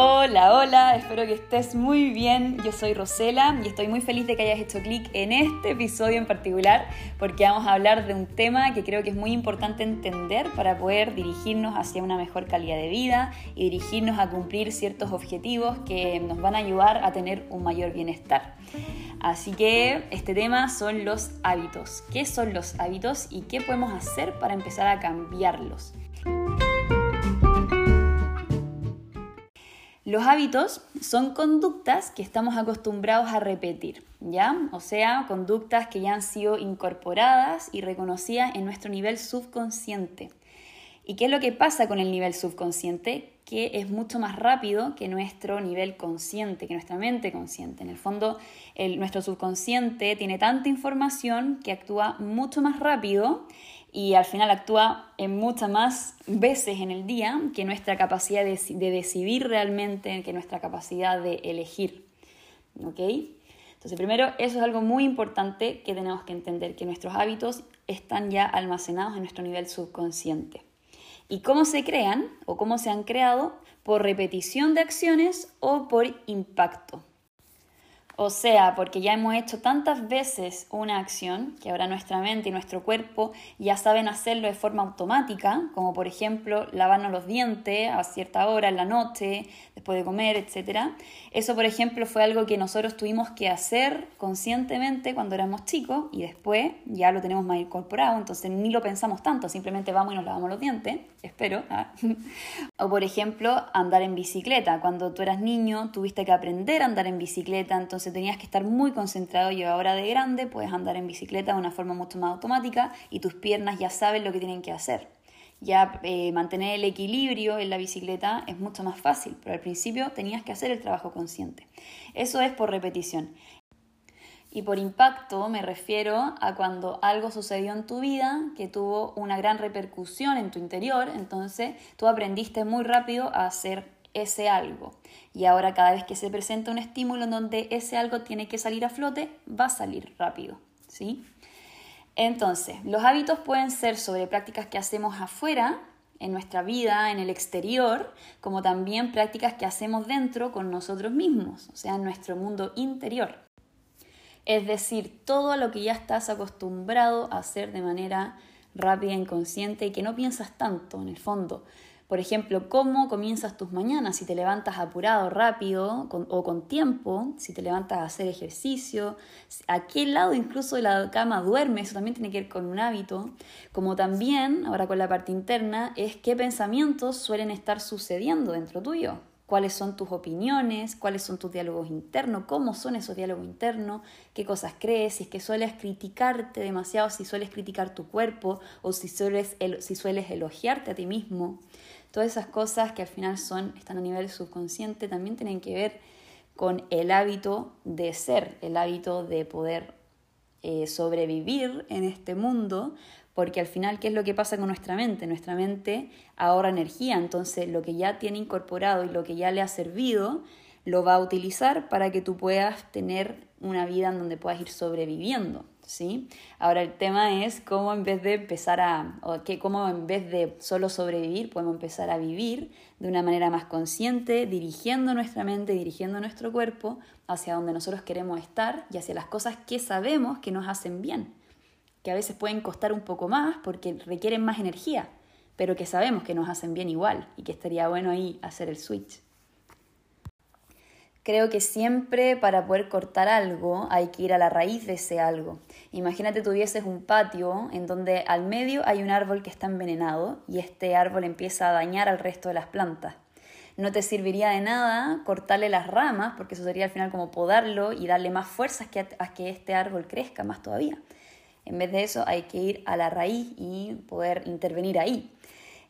Hola, hola, espero que estés muy bien. Yo soy Rosela y estoy muy feliz de que hayas hecho clic en este episodio en particular porque vamos a hablar de un tema que creo que es muy importante entender para poder dirigirnos hacia una mejor calidad de vida y dirigirnos a cumplir ciertos objetivos que nos van a ayudar a tener un mayor bienestar. Así que este tema son los hábitos. ¿Qué son los hábitos y qué podemos hacer para empezar a cambiarlos? Los hábitos son conductas que estamos acostumbrados a repetir, ¿ya? O sea, conductas que ya han sido incorporadas y reconocidas en nuestro nivel subconsciente. ¿Y qué es lo que pasa con el nivel subconsciente? Que es mucho más rápido que nuestro nivel consciente, que nuestra mente consciente. En el fondo, nuestro subconsciente tiene tanta información que actúa mucho más rápido y al final actúa en muchas más veces en el día que nuestra capacidad de, decidir realmente, que nuestra capacidad de elegir. ¿Ok? Entonces, primero, eso es algo muy importante que tenemos que entender, que nuestros hábitos están ya almacenados en nuestro nivel subconsciente. ¿Y cómo se crean o cómo se han creado? Por repetición de acciones o por impacto. O sea, porque ya hemos hecho tantas veces una acción que ahora nuestra mente y nuestro cuerpo ya saben hacerlo de forma automática, como por ejemplo lavarnos los dientes a cierta hora en la noche, después de comer, etc. Eso, por ejemplo, fue algo que nosotros tuvimos que hacer conscientemente cuando éramos chicos y después ya lo tenemos más incorporado, entonces ni lo pensamos tanto, simplemente vamos y nos lavamos los dientes, espero. ¿ah? o por ejemplo, andar en bicicleta. Cuando tú eras niño tuviste que aprender a andar en bicicleta, entonces tenías que estar muy concentrado y ahora de grande puedes andar en bicicleta de una forma mucho más automática y tus piernas ya saben lo que tienen que hacer. Ya eh, mantener el equilibrio en la bicicleta es mucho más fácil, pero al principio tenías que hacer el trabajo consciente. Eso es por repetición. Y por impacto me refiero a cuando algo sucedió en tu vida que tuvo una gran repercusión en tu interior, entonces tú aprendiste muy rápido a hacer ese algo. Y ahora cada vez que se presenta un estímulo en donde ese algo tiene que salir a flote, va a salir rápido, ¿sí? Entonces, los hábitos pueden ser sobre prácticas que hacemos afuera, en nuestra vida, en el exterior, como también prácticas que hacemos dentro con nosotros mismos, o sea, en nuestro mundo interior. Es decir, todo lo que ya estás acostumbrado a hacer de manera rápida, inconsciente y que no piensas tanto en el fondo. Por ejemplo, cómo comienzas tus mañanas, si te levantas apurado, rápido o con tiempo, si te levantas a hacer ejercicio, a qué lado incluso de la cama duermes, eso también tiene que ver con un hábito, como también, ahora con la parte interna, es qué pensamientos suelen estar sucediendo dentro tuyo cuáles son tus opiniones, cuáles son tus diálogos internos, cómo son esos diálogos internos, qué cosas crees, si es que sueles criticarte demasiado, si sueles criticar tu cuerpo o si sueles, si sueles elogiarte a ti mismo. Todas esas cosas que al final son, están a nivel subconsciente también tienen que ver con el hábito de ser, el hábito de poder eh, sobrevivir en este mundo, porque al final, ¿qué es lo que pasa con nuestra mente? Nuestra mente ahorra energía, entonces lo que ya tiene incorporado y lo que ya le ha servido, lo va a utilizar para que tú puedas tener una vida en donde puedas ir sobreviviendo. ¿sí? Ahora el tema es cómo en vez de empezar a, o que cómo en vez de solo sobrevivir, podemos empezar a vivir de una manera más consciente, dirigiendo nuestra mente, dirigiendo nuestro cuerpo hacia donde nosotros queremos estar y hacia las cosas que sabemos que nos hacen bien, que a veces pueden costar un poco más porque requieren más energía, pero que sabemos que nos hacen bien igual y que estaría bueno ahí hacer el switch. Creo que siempre para poder cortar algo hay que ir a la raíz de ese algo. Imagínate tuvieses un patio en donde al medio hay un árbol que está envenenado y este árbol empieza a dañar al resto de las plantas. No te serviría de nada cortarle las ramas, porque eso sería al final como podarlo y darle más fuerzas a que este árbol crezca más todavía. En vez de eso hay que ir a la raíz y poder intervenir ahí.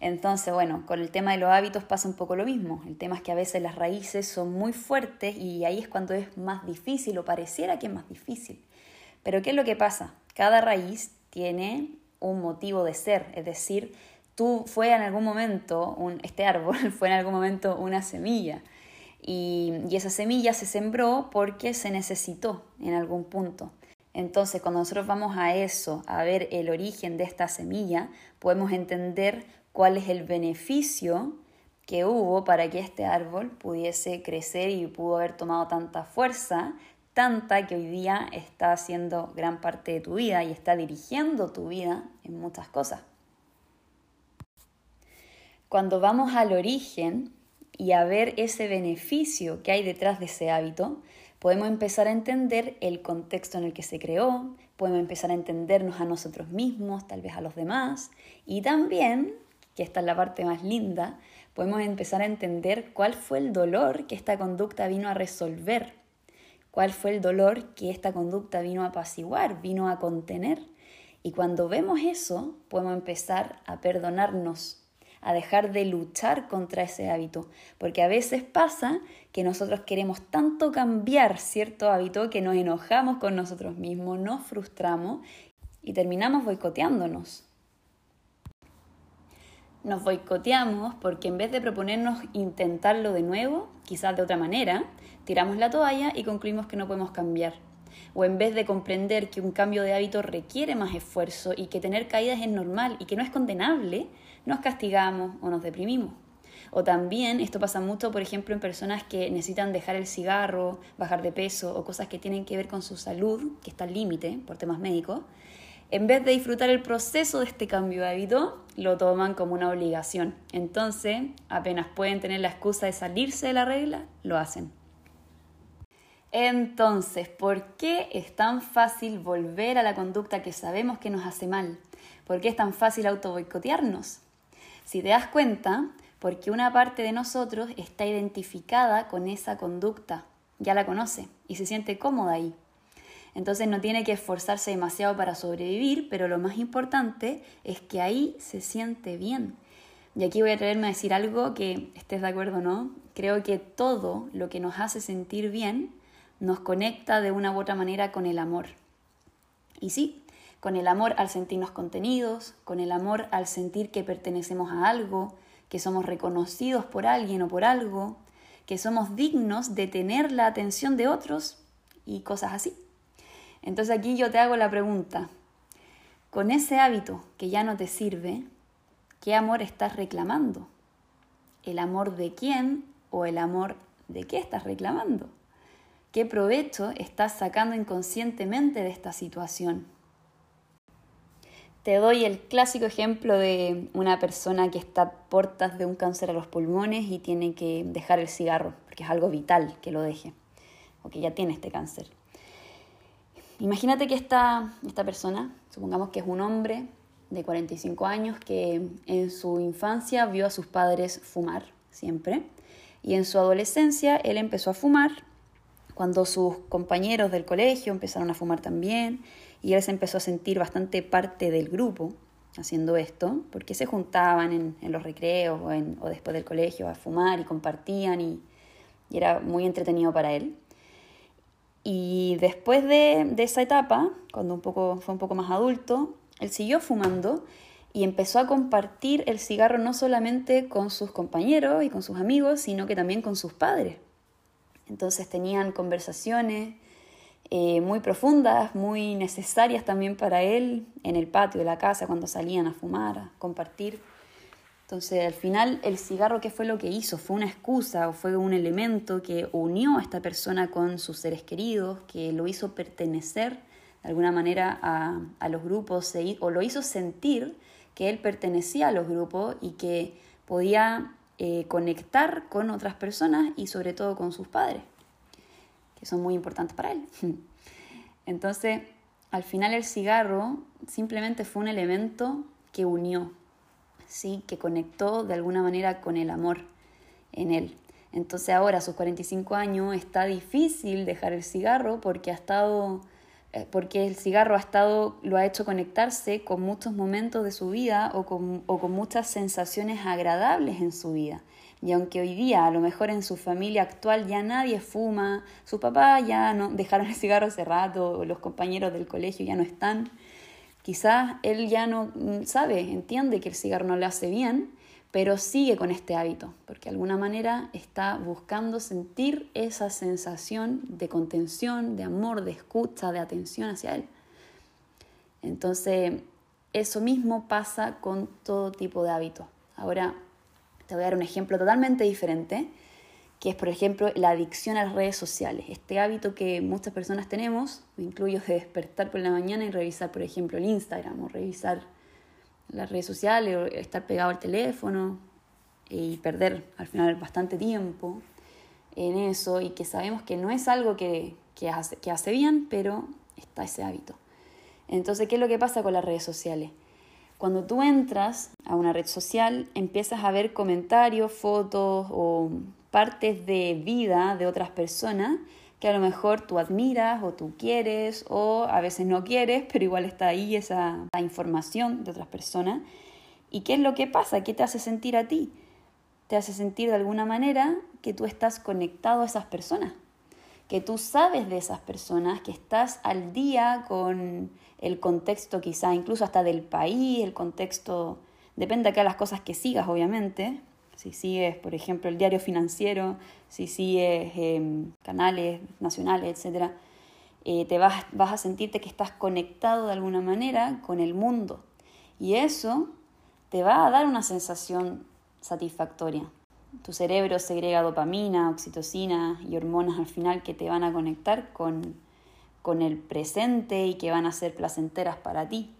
Entonces, bueno, con el tema de los hábitos pasa un poco lo mismo. El tema es que a veces las raíces son muy fuertes y ahí es cuando es más difícil o pareciera que es más difícil. Pero ¿qué es lo que pasa? Cada raíz tiene un motivo de ser, es decir, tú fue en algún momento, un, este árbol fue en algún momento una semilla y, y esa semilla se sembró porque se necesitó en algún punto. Entonces, cuando nosotros vamos a eso, a ver el origen de esta semilla, podemos entender cuál es el beneficio que hubo para que este árbol pudiese crecer y pudo haber tomado tanta fuerza, tanta que hoy día está haciendo gran parte de tu vida y está dirigiendo tu vida en muchas cosas. Cuando vamos al origen y a ver ese beneficio que hay detrás de ese hábito, podemos empezar a entender el contexto en el que se creó, podemos empezar a entendernos a nosotros mismos, tal vez a los demás, y también, que esta es la parte más linda, podemos empezar a entender cuál fue el dolor que esta conducta vino a resolver, cuál fue el dolor que esta conducta vino a apaciguar, vino a contener. Y cuando vemos eso, podemos empezar a perdonarnos, a dejar de luchar contra ese hábito, porque a veces pasa que nosotros queremos tanto cambiar cierto hábito que nos enojamos con nosotros mismos, nos frustramos y terminamos boicoteándonos nos boicoteamos porque en vez de proponernos intentarlo de nuevo, quizás de otra manera, tiramos la toalla y concluimos que no podemos cambiar. O en vez de comprender que un cambio de hábito requiere más esfuerzo y que tener caídas es normal y que no es condenable, nos castigamos o nos deprimimos. O también esto pasa mucho, por ejemplo, en personas que necesitan dejar el cigarro, bajar de peso o cosas que tienen que ver con su salud, que está al límite por temas médicos en vez de disfrutar el proceso de este cambio de hábito, lo toman como una obligación. Entonces, apenas pueden tener la excusa de salirse de la regla, lo hacen. Entonces, ¿por qué es tan fácil volver a la conducta que sabemos que nos hace mal? ¿Por qué es tan fácil autoboicotearnos? Si te das cuenta, porque una parte de nosotros está identificada con esa conducta, ya la conoce y se siente cómoda ahí. Entonces no tiene que esforzarse demasiado para sobrevivir, pero lo más importante es que ahí se siente bien. Y aquí voy a traerme a decir algo que estés de acuerdo o no. Creo que todo lo que nos hace sentir bien nos conecta de una u otra manera con el amor. Y sí, con el amor al sentirnos contenidos, con el amor al sentir que pertenecemos a algo, que somos reconocidos por alguien o por algo, que somos dignos de tener la atención de otros y cosas así. Entonces aquí yo te hago la pregunta, con ese hábito que ya no te sirve, ¿qué amor estás reclamando? ¿El amor de quién o el amor de qué estás reclamando? ¿Qué provecho estás sacando inconscientemente de esta situación? Te doy el clásico ejemplo de una persona que está a portas de un cáncer a los pulmones y tiene que dejar el cigarro, porque es algo vital que lo deje, o que ya tiene este cáncer. Imagínate que esta, esta persona, supongamos que es un hombre de 45 años que en su infancia vio a sus padres fumar siempre y en su adolescencia él empezó a fumar cuando sus compañeros del colegio empezaron a fumar también y él se empezó a sentir bastante parte del grupo haciendo esto porque se juntaban en, los recreos o, después del colegio a fumar y compartían y era muy entretenido para él. Y después de, esa etapa, cuando un poco, fue un poco más adulto, él siguió fumando y empezó a compartir el cigarro no solamente con sus compañeros y con sus amigos, sino que también con sus padres. Entonces tenían conversaciones eh, muy profundas, muy necesarias también para él en el patio de la casa cuando salían a fumar, a compartir. Entonces, al final, el cigarro, ¿qué fue lo que hizo? ¿Fue una excusa o fue un elemento que unió a esta persona con sus seres queridos, que lo hizo pertenecer de alguna manera a, los grupos o lo hizo sentir que él pertenecía a los grupos y que podía eh, conectar con otras personas y sobre todo con sus padres, que son muy importantes para él. Entonces, al final el cigarro simplemente fue un elemento que unió, ¿sí? que conectó de alguna manera con el amor en él. Entonces ahora a sus 45 años está difícil dejar el cigarro porque ha estado eh, porque el cigarro ha estado, lo ha hecho conectarse con muchos momentos de su vida o con, o con muchas sensaciones agradables en su vida. Y aunque hoy día a lo mejor en su familia actual ya nadie fuma, su papá ya no dejaron el cigarro hace rato, los compañeros del colegio ya no están, Quizás él ya no mm, sabe, entiende que el cigarro no le hace bien, pero sigue con este hábito, porque de alguna manera está buscando sentir esa sensación de contención, de amor, de escucha, de atención hacia él. Entonces, eso mismo pasa con todo tipo de hábitos. Ahora, Te voy a dar un ejemplo totalmente diferente, que es, por ejemplo, la adicción a las redes sociales. Este hábito que muchas personas tenemos, me incluyo de despertar por la mañana y revisar, por ejemplo, el Instagram o revisar las redes sociales o estar pegado al teléfono y perder al final bastante tiempo en eso y que sabemos que no es algo que, que, hace, que hace bien, pero está ese hábito. Entonces, ¿qué es lo que pasa con las redes sociales? Cuando tú entras a una red social, empiezas a ver comentarios, fotos o partes de vida de otras personas que a lo mejor tú admiras o tú quieres o a veces no quieres, pero igual está ahí esa información de otras personas. ¿Y qué es lo que pasa? ¿Qué te hace sentir a ti? Te hace sentir de alguna manera que tú estás conectado a esas personas, que tú sabes de esas personas, que estás al día con el contexto quizá incluso hasta del país, el contexto, depende de las cosas que sigas obviamente, si sigues por ejemplo el diario financiero, si sigues em, canales nacionales, etc., eh, te vas, vas a sentirte que estás conectado de alguna manera con el mundo y eso te va a dar una sensación satisfactoria. Tu cerebro segrega dopamina, oxitocina y hormonas al final que te van a conectar con, con el presente y que van a ser placenteras para ti.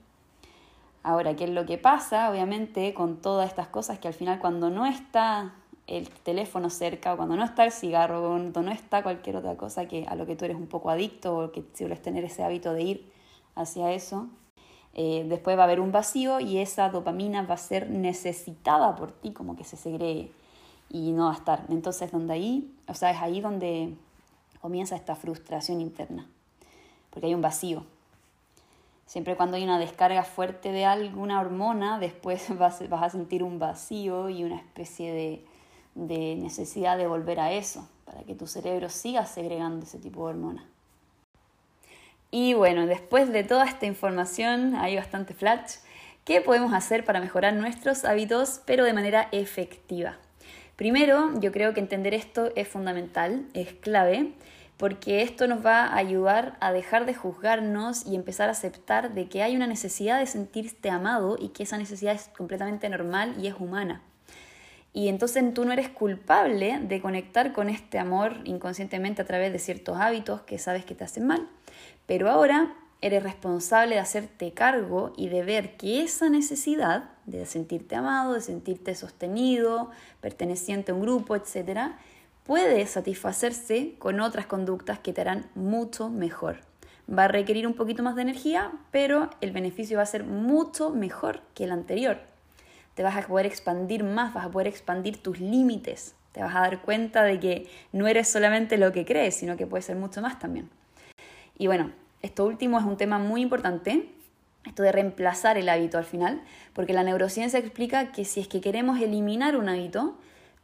Ahora, ¿qué es lo que pasa? Obviamente con todas estas cosas que al final cuando no está el teléfono cerca o cuando no está el cigarro, cuando no está cualquier otra cosa que a lo que tú eres un poco adicto o que sueles tener ese hábito de ir hacia eso, eh, después va a haber un vacío y esa dopamina va a ser necesitada por ti como que se segregue y no va a estar. Entonces, donde ahí, o sea, es ahí donde comienza esta frustración interna, porque hay un vacío. Siempre cuando hay una descarga fuerte de alguna hormona, después vas, a sentir un vacío y una especie de, de necesidad de volver a eso, para que tu cerebro siga segregando ese tipo de hormonas. Y bueno, después de toda esta información, hay bastante flash, ¿qué podemos hacer para mejorar nuestros hábitos, pero de manera efectiva? Primero, yo creo que entender esto es fundamental, es clave, porque esto nos va a ayudar a dejar de juzgarnos y empezar a aceptar de que hay una necesidad de sentirte amado y que esa necesidad es completamente normal y es humana. Y entonces tú no eres culpable de conectar con este amor inconscientemente a través de ciertos hábitos que sabes que te hacen mal. Pero ahora eres responsable de hacerte cargo y de ver que esa necesidad de sentirte amado, de sentirte sostenido, perteneciente a un grupo, etc., puede satisfacerse con otras conductas que te harán mucho mejor. Va a requerir un poquito más de energía, pero el beneficio va a ser mucho mejor que el anterior. Te vas a poder expandir más, vas a poder expandir tus límites. Te vas a dar cuenta de que no eres solamente lo que crees, sino que puedes ser mucho más también. Y bueno, esto último es un tema muy importante, esto de reemplazar el hábito al final, porque la neurociencia explica que si es que queremos eliminar un hábito,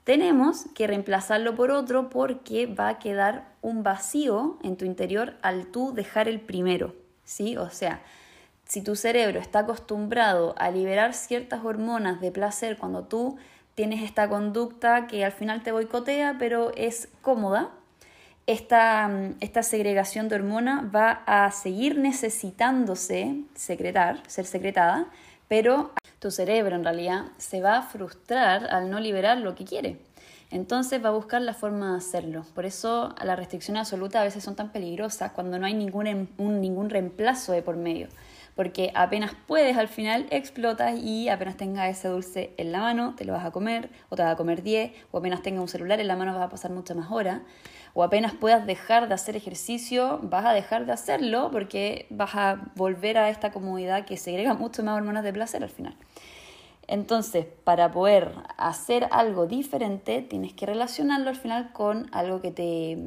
tenemos que reemplazarlo por otro porque va a quedar un vacío en tu interior al tú dejar el primero, ¿sí? O sea, si tu cerebro está acostumbrado a liberar ciertas hormonas de placer cuando tú tienes esta conducta que al final te boicotea, pero es cómoda, esta, esta segregación de hormona va a seguir necesitándose secretar, ser secretada, pero tu cerebro en realidad se va a frustrar al no liberar lo que quiere. Entonces va a buscar la forma de hacerlo. Por eso las restricciones absolutas a veces son tan peligrosas cuando no hay ningún, em, ningún reemplazo de por medio. Porque apenas puedes al final explotas y apenas tengas ese dulce en la mano te lo vas a comer o te vas a comer 10 o apenas tengas un celular en la mano vas a pasar muchas más horas o apenas puedas dejar de hacer ejercicio, vas a dejar de hacerlo porque vas a volver a esta comodidad que segrega mucho más hormonas de placer al final. Entonces, para poder hacer algo diferente, tienes que relacionarlo al final con algo que te,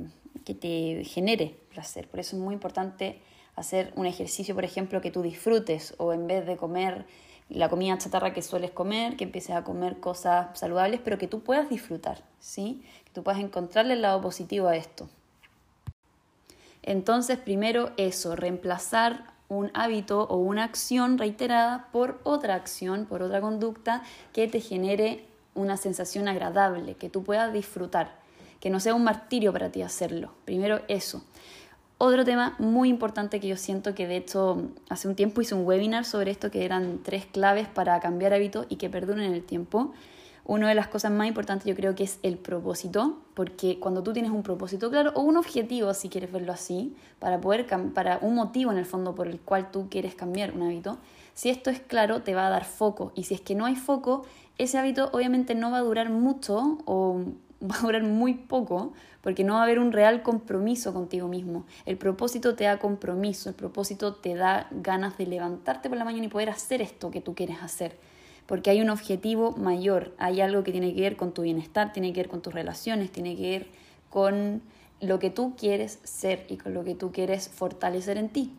que te genere placer. Por eso es muy importante hacer un ejercicio, por ejemplo, que tú disfrutes o en vez de comer la comida chatarra que sueles comer, que empieces a comer cosas saludables, pero que tú puedas disfrutar, ¿sí? Que tú puedas encontrarle el lado positivo a esto. Entonces, primero eso, reemplazar un hábito o una acción reiterada por otra acción, por otra conducta que te genere una sensación agradable, que tú puedas disfrutar, que no sea un martirio para ti hacerlo. Primero eso. Otro tema muy importante que yo siento que de hecho hace un tiempo hice un webinar sobre esto que eran tres claves para cambiar hábitos y que perduren en el tiempo. una de las cosas más importantes yo creo que es el propósito, porque cuando tú tienes un propósito claro o un objetivo, si quieres verlo así, para poder para un motivo en el fondo por el cual tú quieres cambiar un hábito, si esto es claro, te va a dar foco. Y si es que no hay foco, ese hábito obviamente no va a durar mucho o va a durar muy poco porque no va a haber un real compromiso contigo mismo. El propósito te da compromiso, el propósito te da ganas de levantarte por la mañana y poder hacer esto que tú quieres hacer porque hay un objetivo mayor, hay algo que tiene que ver con tu bienestar, tiene que ver con tus relaciones, tiene que ver con lo que tú quieres ser y con lo que tú quieres fortalecer en ti.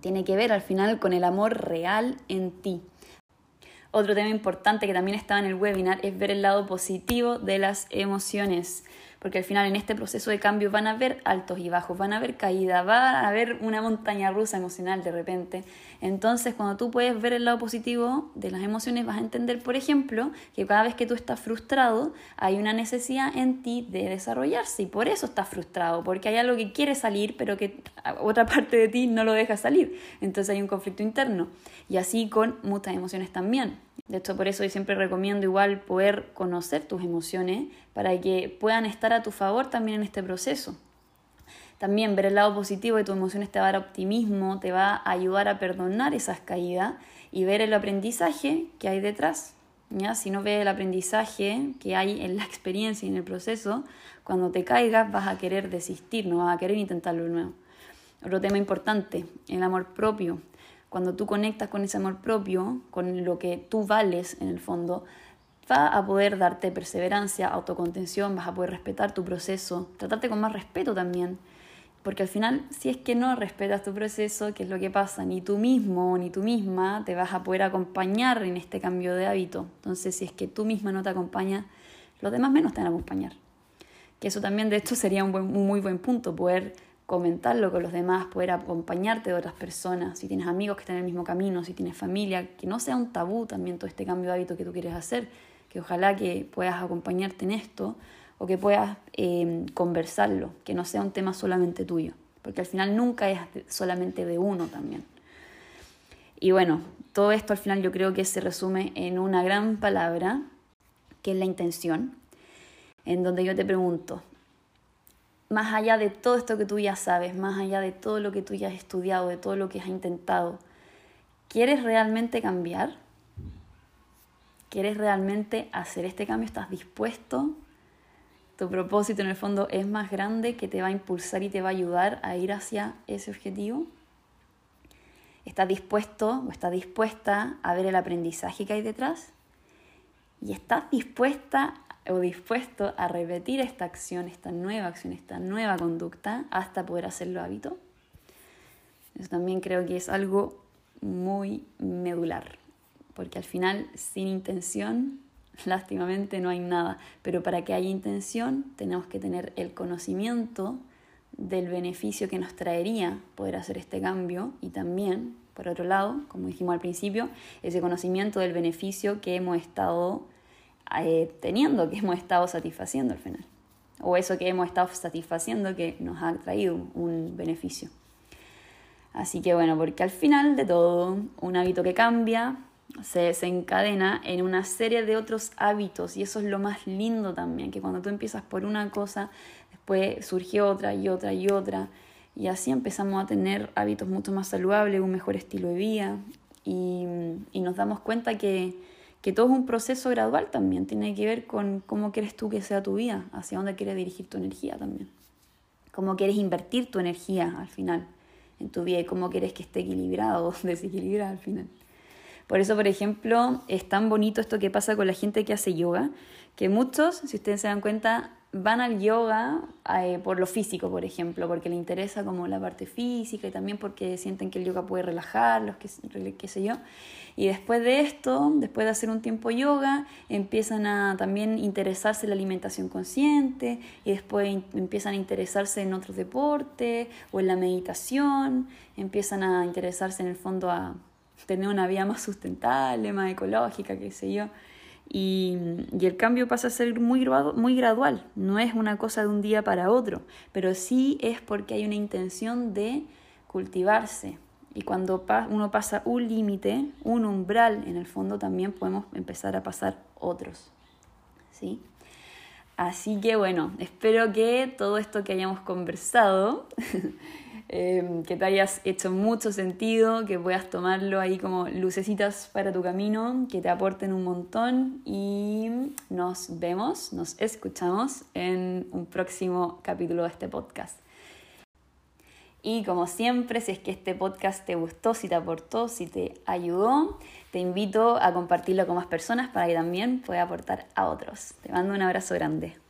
Tiene que ver al final con el amor real en ti. Otro tema importante que también estaba en el webinar es ver el lado positivo de las emociones porque al final en este proceso de cambio van a haber altos y bajos, van a haber caídas, va a haber una montaña rusa emocional de repente. Entonces, cuando tú puedes ver el lado positivo de las emociones, vas a entender, por ejemplo, que cada vez que tú estás frustrado, hay una necesidad en ti de desarrollarse y por eso estás frustrado, porque hay algo que quiere salir, pero que otra parte de ti no lo deja salir. Entonces hay un conflicto interno. Y así con muchas emociones también. De hecho, por eso yo siempre recomiendo igual poder conocer tus emociones para que puedan estar a tu favor también en este proceso. También ver el lado positivo de tus emociones te va a dar optimismo, te va a ayudar a perdonar esas caídas y ver el aprendizaje que hay detrás. ¿ya? Si no ves el aprendizaje que hay en la experiencia y en el proceso, cuando te caigas vas a querer desistir, no vas a querer intentarlo de nuevo. Otro tema importante, el amor propio. Cuando tú conectas con ese amor propio, con lo que tú vales en el fondo, va a poder darte perseverancia, autocontención, vas a poder respetar tu proceso, tratarte con más respeto también. Porque al final, si es que no respetas tu proceso, ¿qué es lo que pasa? Ni tú mismo ni tú misma te vas a poder acompañar en este cambio de hábito. Entonces, si es que tú misma no te acompañas, los demás menos te van a acompañar. Que eso también, de hecho, sería un, un muy buen punto, poder comentarlo con los demás, poder acompañarte de otras personas, si tienes amigos que están en el mismo camino, si tienes familia, que no sea un tabú también todo este cambio de hábito que tú quieres hacer, que ojalá que puedas acompañarte en esto o que puedas eh, conversarlo, que no sea un tema solamente tuyo, porque al final nunca es solamente de uno también. Y bueno, todo esto al final yo creo que se resume en una gran palabra, que es la intención, en donde yo te pregunto, más allá de todo esto que tú ya sabes, más allá de todo lo que tú ya has estudiado, de todo lo que has intentado, ¿quieres realmente cambiar? ¿Quieres realmente hacer este cambio? ¿Estás dispuesto? Tu propósito en el fondo es más grande que te va a impulsar y te va a ayudar a ir hacia ese objetivo. ¿Estás dispuesto o estás dispuesta a ver el aprendizaje que hay detrás? ¿Y estás dispuesta o dispuesto a repetir esta acción, esta nueva acción, esta nueva conducta hasta poder hacerlo hábito. Eso también creo que es algo muy medular, porque al final sin intención, lástimamente no hay nada, pero para que haya intención tenemos que tener el conocimiento del beneficio que nos traería poder hacer este cambio y también, por otro lado, como dijimos al principio, ese conocimiento del beneficio que hemos estado eh, teniendo, que hemos estado satisfaciendo al final. O eso que hemos estado satisfaciendo que nos ha traído un beneficio. Así que bueno, porque al final de todo, un hábito que cambia se desencadena en una serie de otros hábitos y eso es lo más lindo también, que cuando tú empiezas por una cosa, después surge otra y otra y otra y así empezamos a tener hábitos mucho más saludables, un mejor estilo de vida y nos damos cuenta que, que todo es un proceso gradual también, tiene que ver con cómo quieres tú que sea tu vida, hacia dónde quieres dirigir tu energía también, cómo quieres invertir tu energía al final en tu vida y cómo quieres que esté equilibrado o desequilibrado al final. Por eso, por ejemplo, es tan bonito esto que pasa con la gente que hace yoga, que muchos, si ustedes se dan cuenta, van al yoga eh, por lo físico, por ejemplo, porque le interesa como la parte física y también porque sienten que el yoga puede relajarlos, qué, qué sé yo. Y después de esto, después de hacer un tiempo yoga, empiezan a también interesarse en la alimentación consciente y después empiezan a interesarse en otros deportes o en la meditación, empiezan a interesarse en el fondo a tener una vida más sustentable, más ecológica, qué sé yo. Y, el cambio pasa a ser muy, muy gradual, no es una cosa de un día para otro, pero sí es porque hay una intención de cultivarse. Y cuando uno pasa un límite, un umbral, en el fondo también podemos empezar a pasar otros. ¿sí? Así que bueno, espero que todo esto que hayamos conversado, em, que te hayas hecho mucho sentido, que puedas tomarlo ahí como lucecitas para tu camino, que te aporten un montón y nos vemos, nos escuchamos en un próximo capítulo de este podcast. Y como siempre, si es que este podcast te gustó, si te aportó, si te ayudó, te invito a compartirlo con más personas para que también pueda aportar a otros. Te mando un abrazo grande.